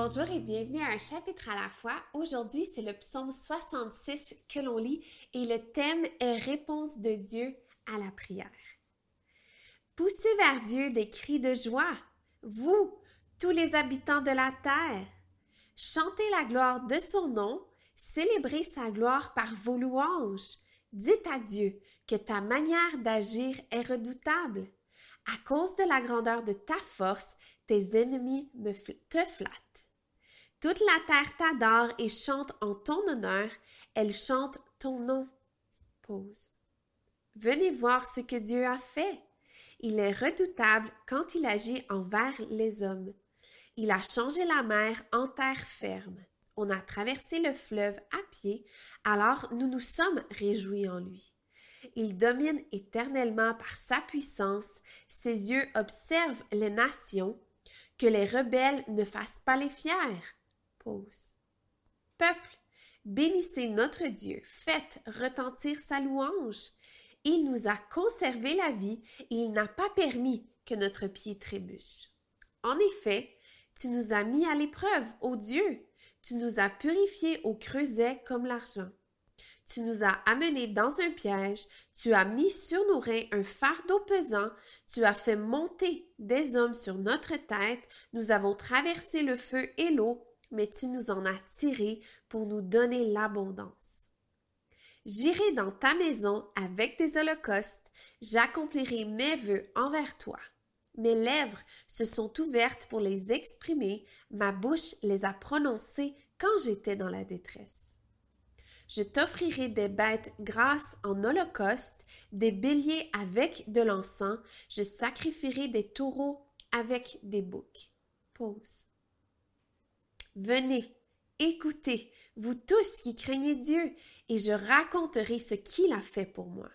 Bonjour et bienvenue à un chapitre à la fois. Aujourd'hui, c'est le psaume 66 que l'on lit et le thème est Réponse de Dieu à la prière. Poussez vers Dieu des cris de joie, vous, tous les habitants de la terre. Chantez la gloire de son nom, célébrez sa gloire par vos louanges. Dites à Dieu que ta manière d'agir est redoutable. À cause de la grandeur de ta force, tes ennemis te flattent. Toute la terre t'adore et chante en ton honneur, elle chante ton nom. Pause. Venez voir ce que Dieu a fait. Il est redoutable quand il agit envers les hommes. Il a changé la mer en terre ferme. On a traversé le fleuve à pied, alors nous nous sommes réjouis en lui. Il domine éternellement par sa puissance, ses yeux observent les nations, que les rebelles ne fassent pas les fiers. Peuple, bénissez notre Dieu, faites retentir sa louange. Il nous a conservé la vie et il n'a pas permis que notre pied trébuche. En effet, tu nous as mis à l'épreuve, ô Dieu, tu nous as purifiés au creuset comme l'argent. Tu nous as amenés dans un piège, tu as mis sur nos reins un fardeau pesant, tu as fait monter des hommes sur notre tête, nous avons traversé le feu et l'eau, mais tu nous en as tirés pour nous donner l'abondance. J'irai dans ta maison avec des holocaustes, j'accomplirai mes vœux envers toi. Mes lèvres se sont ouvertes pour les exprimer, ma bouche les a prononcées quand j'étais dans la détresse. Je t'offrirai des bêtes grasses en holocauste, des béliers avec de l'encens, je sacrifierai des taureaux avec des boucs. Pause. Venez, écoutez, vous tous qui craignez Dieu, et je raconterai ce qu'il a fait pour moi.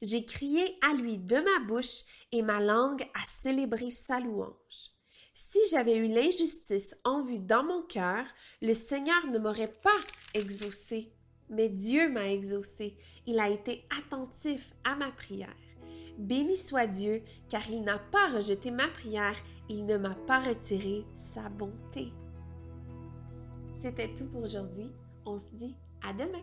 J'ai crié à lui de ma bouche, et ma langue a célébré sa louange. Si j'avais eu l'injustice en vue dans mon cœur, le Seigneur ne m'aurait pas exaucé mais Dieu m'a exaucé. Il a été attentif à ma prière. Béni soit Dieu, car il n'a pas rejeté ma prière, il ne m'a pas retiré sa bonté. C'était tout pour aujourd'hui. On se dit à demain.